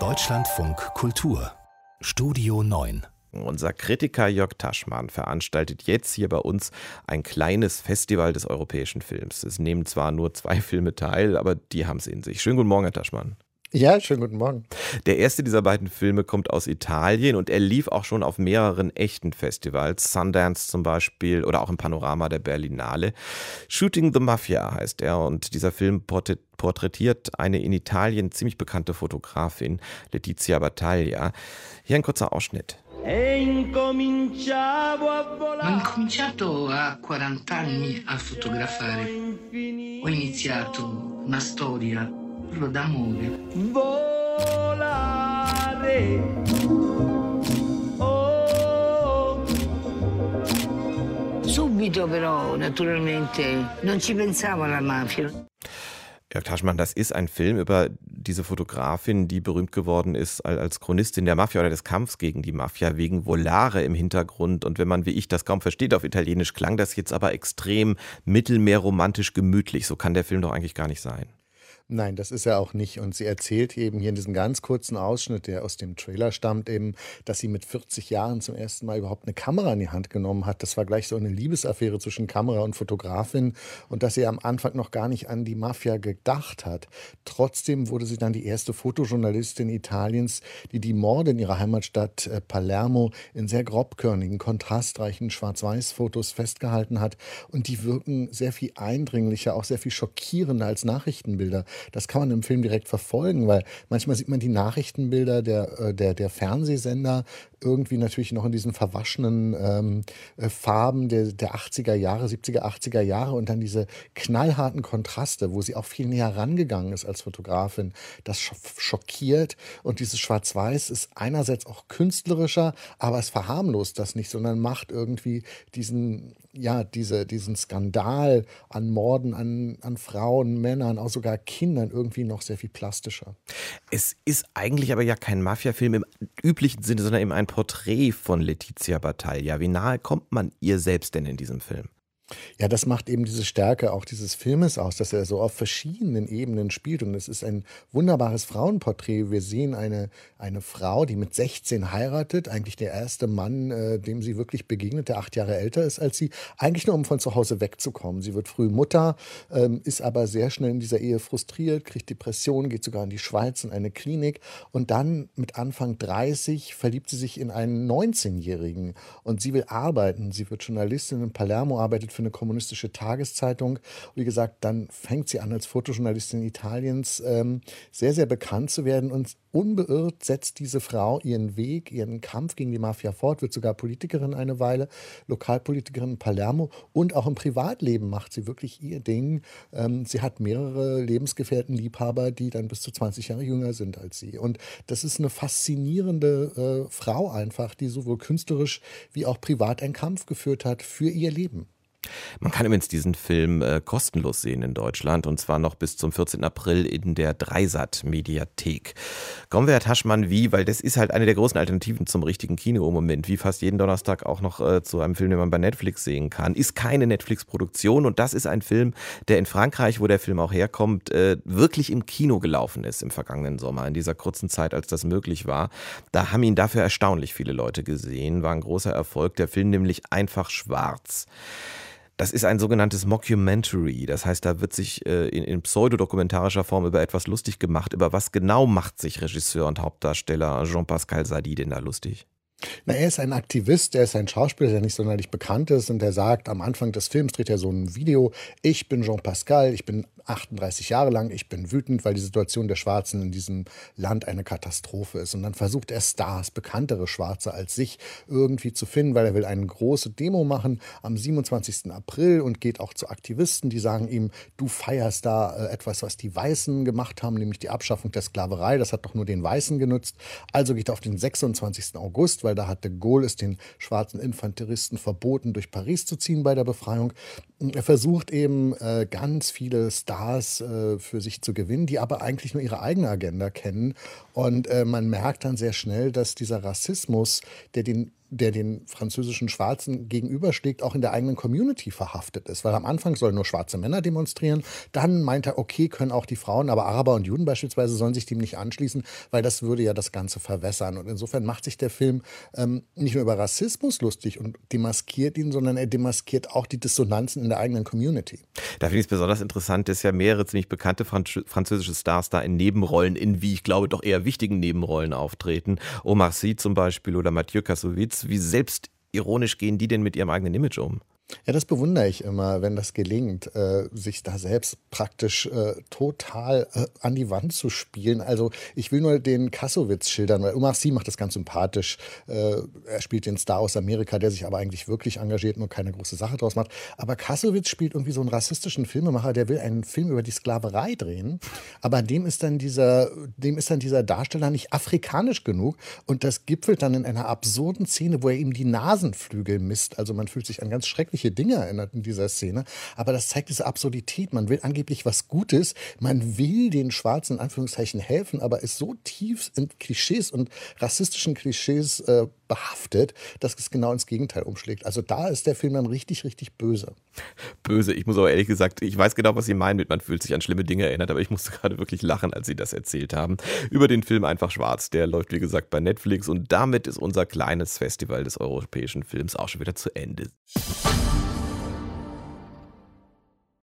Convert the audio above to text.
Deutschlandfunk Kultur Studio 9 unser Kritiker Jörg Taschmann veranstaltet jetzt hier bei uns ein kleines Festival des europäischen Films. Es nehmen zwar nur zwei Filme teil, aber die haben es in sich. Schönen guten Morgen, Herr Taschmann. Ja, schönen guten Morgen. Der erste dieser beiden Filme kommt aus Italien und er lief auch schon auf mehreren echten Festivals, Sundance zum Beispiel oder auch im Panorama der Berlinale. Shooting the Mafia heißt er und dieser Film porträtiert eine in Italien ziemlich bekannte Fotografin, Letizia Battaglia. Hier ein kurzer Ausschnitt. Ho incominciato a 40 anni a fotografare. Ho iniziato una storia proprio d'amore. Volare. Oh. Subito però, naturalmente, non ci pensavo alla mafia. Jörg Taschmann, das ist ein Film über diese Fotografin, die berühmt geworden ist als Chronistin der Mafia oder des Kampfs gegen die Mafia wegen Volare im Hintergrund. Und wenn man wie ich das kaum versteht auf Italienisch, klang das jetzt aber extrem mittelmeerromantisch gemütlich. So kann der Film doch eigentlich gar nicht sein. Nein, das ist er auch nicht. Und sie erzählt eben hier in diesem ganz kurzen Ausschnitt, der aus dem Trailer stammt, eben, dass sie mit 40 Jahren zum ersten Mal überhaupt eine Kamera in die Hand genommen hat. Das war gleich so eine Liebesaffäre zwischen Kamera und Fotografin und dass sie am Anfang noch gar nicht an die Mafia gedacht hat. Trotzdem wurde sie dann die erste Fotojournalistin Italiens, die die Morde in ihrer Heimatstadt äh, Palermo in sehr grobkörnigen, kontrastreichen Schwarz-Weiß-Fotos festgehalten hat. Und die wirken sehr viel eindringlicher, auch sehr viel schockierender als Nachrichtenbilder. Das kann man im Film direkt verfolgen, weil manchmal sieht man die Nachrichtenbilder der, äh, der, der Fernsehsender irgendwie natürlich noch in diesen verwaschenen ähm, äh, Farben der, der 80er Jahre, 70er, 80er Jahre und dann diese knallharten Kontraste, wo sie auch viel näher rangegangen ist als Fotografin. Das schockiert und dieses Schwarz-Weiß ist einerseits auch künstlerischer, aber es verharmlost das nicht, sondern macht irgendwie diesen, ja, diese, diesen Skandal an Morden an, an Frauen, Männern, auch sogar Kindern irgendwie noch sehr viel plastischer. Es ist eigentlich aber ja kein Mafia-Film im üblichen Sinne, sondern eben ein Porträt von Letizia Battaglia. Wie nahe kommt man ihr selbst denn in diesem Film? Ja, das macht eben diese Stärke auch dieses Filmes aus, dass er so auf verschiedenen Ebenen spielt. Und es ist ein wunderbares Frauenporträt. Wir sehen eine, eine Frau, die mit 16 heiratet, eigentlich der erste Mann, äh, dem sie wirklich begegnet, der acht Jahre älter ist als sie, eigentlich nur um von zu Hause wegzukommen. Sie wird früh Mutter, ähm, ist aber sehr schnell in dieser Ehe frustriert, kriegt Depressionen, geht sogar in die Schweiz in eine Klinik. Und dann mit Anfang 30 verliebt sie sich in einen 19-Jährigen. Und sie will arbeiten. Sie wird Journalistin in Palermo, arbeitet für eine kommunistische Tageszeitung. Wie gesagt, dann fängt sie an, als Fotojournalistin Italiens ähm, sehr, sehr bekannt zu werden und unbeirrt setzt diese Frau ihren Weg, ihren Kampf gegen die Mafia fort, wird sogar Politikerin eine Weile, Lokalpolitikerin in Palermo und auch im Privatleben macht sie wirklich ihr Ding. Ähm, sie hat mehrere Lebensgefährten, Liebhaber, die dann bis zu 20 Jahre jünger sind als sie. Und das ist eine faszinierende äh, Frau einfach, die sowohl künstlerisch wie auch privat einen Kampf geführt hat für ihr Leben. Man kann übrigens diesen Film äh, kostenlos sehen in Deutschland und zwar noch bis zum 14. April in der Dreisat-Mediathek. Kommen wir, Herr Taschmann, wie, weil das ist halt eine der großen Alternativen zum richtigen Kino im Moment, wie fast jeden Donnerstag auch noch äh, zu einem Film, den man bei Netflix sehen kann. Ist keine Netflix-Produktion und das ist ein Film, der in Frankreich, wo der Film auch herkommt, äh, wirklich im Kino gelaufen ist im vergangenen Sommer, in dieser kurzen Zeit, als das möglich war. Da haben ihn dafür erstaunlich viele Leute gesehen, war ein großer Erfolg. Der Film nämlich einfach schwarz. Das ist ein sogenanntes Mockumentary. Das heißt, da wird sich äh, in, in pseudodokumentarischer Form über etwas lustig gemacht. Über was genau macht sich Regisseur und Hauptdarsteller Jean-Pascal Sadi denn da lustig? Na, er ist ein Aktivist, er ist ein Schauspieler, der nicht sonderlich bekannt ist und der sagt, am Anfang des Films dreht er so ein Video, ich bin Jean Pascal, ich bin 38 Jahre lang, ich bin wütend, weil die Situation der Schwarzen in diesem Land eine Katastrophe ist. Und dann versucht er Stars, bekanntere Schwarze als sich irgendwie zu finden, weil er will eine große Demo machen am 27. April und geht auch zu Aktivisten, die sagen ihm, du feierst da äh, etwas, was die Weißen gemacht haben, nämlich die Abschaffung der Sklaverei, das hat doch nur den Weißen genutzt. Also geht er auf den 26. August, weil da hat de Gaulle es den schwarzen Infanteristen verboten, durch Paris zu ziehen bei der Befreiung. Er versucht eben äh, ganz viele Stars äh, für sich zu gewinnen, die aber eigentlich nur ihre eigene Agenda kennen. Und äh, man merkt dann sehr schnell, dass dieser Rassismus, der den der den französischen Schwarzen gegenübersteht, auch in der eigenen Community verhaftet ist. Weil am Anfang sollen nur schwarze Männer demonstrieren. Dann meint er, okay, können auch die Frauen, aber Araber und Juden beispielsweise sollen sich dem nicht anschließen, weil das würde ja das Ganze verwässern. Und insofern macht sich der Film ähm, nicht nur über Rassismus lustig und demaskiert ihn, sondern er demaskiert auch die Dissonanzen in der eigenen Community. Da finde ich es besonders interessant, dass ja mehrere ziemlich bekannte französische Stars da in Nebenrollen, in wie ich glaube doch eher wichtigen Nebenrollen auftreten. Omar Sy zum Beispiel oder Mathieu Kassovitz. Wie selbstironisch gehen die denn mit ihrem eigenen Image um? Ja, das bewundere ich immer, wenn das gelingt, äh, sich da selbst praktisch äh, total äh, an die Wand zu spielen. Also ich will nur den Kassowitz schildern, weil Omar Sy macht das ganz sympathisch. Äh, er spielt den Star aus Amerika, der sich aber eigentlich wirklich engagiert, nur keine große Sache draus macht. Aber Kassowitz spielt irgendwie so einen rassistischen Filmemacher, der will einen Film über die Sklaverei drehen, aber dem ist dann dieser, dem ist dann dieser Darsteller nicht afrikanisch genug und das gipfelt dann in einer absurden Szene, wo er ihm die Nasenflügel misst. Also man fühlt sich an ganz schrecklich schreckliche Dinge erinnert in dieser Szene. Aber das zeigt diese Absurdität. Man will angeblich was Gutes. Man will den Schwarzen in Anführungszeichen helfen, aber ist so tief in Klischees und rassistischen Klischees äh, behaftet, dass es genau ins Gegenteil umschlägt. Also da ist der Film dann richtig, richtig böse. Böse. Ich muss aber ehrlich gesagt, ich weiß genau, was Sie meinen mit, man fühlt sich an schlimme Dinge erinnert, aber ich musste gerade wirklich lachen, als Sie das erzählt haben. Über den Film Einfach Schwarz. Der läuft, wie gesagt, bei Netflix und damit ist unser kleines Festival des europäischen Films auch schon wieder zu Ende.